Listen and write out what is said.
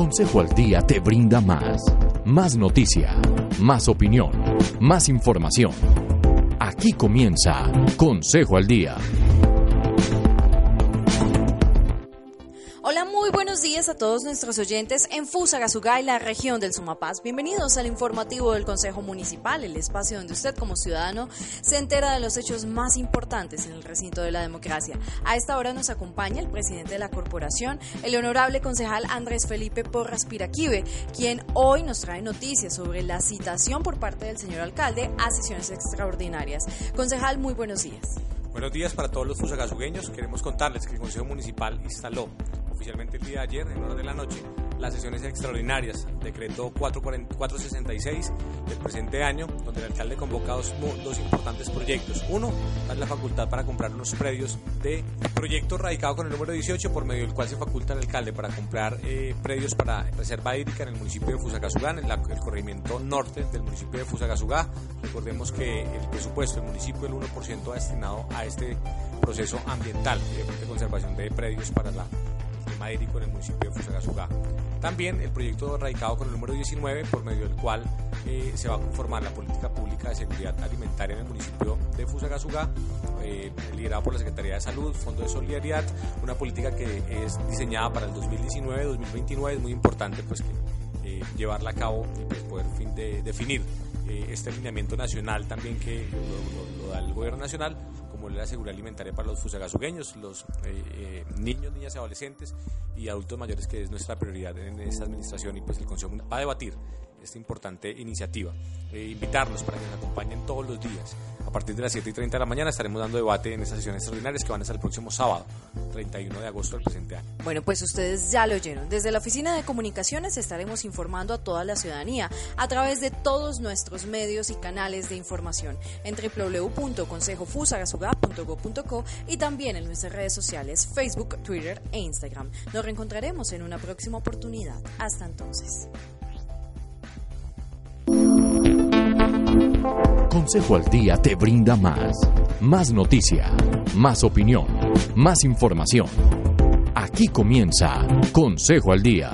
Consejo al Día te brinda más. Más noticia, más opinión, más información. Aquí comienza Consejo al Día. Hola, muy buenos días a todos nuestros oyentes en Fusagasugá y la región del Sumapaz. Bienvenidos al informativo del Consejo Municipal, el espacio donde usted como ciudadano se entera de los hechos más importantes en el recinto de la democracia. A esta hora nos acompaña el presidente de la corporación, el honorable concejal Andrés Felipe Porras Piraquive, quien hoy nos trae noticias sobre la citación por parte del señor alcalde a sesiones extraordinarias. Concejal, muy buenos días. Buenos días para todos los fusagasugueños. Queremos contarles que el Consejo Municipal instaló oficialmente el día de ayer, en horas de la noche, las sesiones extraordinarias, decreto 466 del presente año, donde el alcalde convoca dos, dos importantes proyectos. Uno, dar la facultad para comprar unos predios de proyecto radicado con el número 18, por medio del cual se faculta al alcalde para comprar eh, predios para reserva hídrica en el municipio de Fusagasugá, en el corregimiento norte del municipio de Fusagasugá. Recordemos que el presupuesto del municipio, el 1% ha destinado a este proceso ambiental de conservación de predios para la Madérico en el municipio de Fusagasugá. También el proyecto radicado con el número 19, por medio del cual eh, se va a conformar la política pública de seguridad alimentaria en el municipio de Fusagasugá, eh, liderado por la Secretaría de Salud, Fondo de Solidaridad, una política que es diseñada para el 2019-2029, es muy importante pues que eh, llevarla a cabo y pues, poder fin de, definir eh, este alineamiento nacional también que lo, lo da el gobierno nacional como la seguridad alimentaria para los fusagasugueños, los eh, eh, niños, niñas y adolescentes y adultos mayores, que es nuestra prioridad en esta administración y pues el Consejo va a debatir esta importante iniciativa. Eh, invitarlos para que nos acompañen todos los días. A partir de las 7 y 30 de la mañana estaremos dando debate en estas sesiones extraordinarias que van a ser el próximo sábado, 31 de agosto del presente año. Bueno, pues ustedes ya lo oyeron. Desde la Oficina de Comunicaciones estaremos informando a toda la ciudadanía a través de todos nuestros medios y canales de información en www.consejofusagasuga.go.co y también en nuestras redes sociales Facebook, Twitter e Instagram. Nos reencontraremos en una próxima oportunidad. Hasta entonces. Consejo al Día te brinda más. Más noticia, más opinión, más información. Aquí comienza Consejo al Día.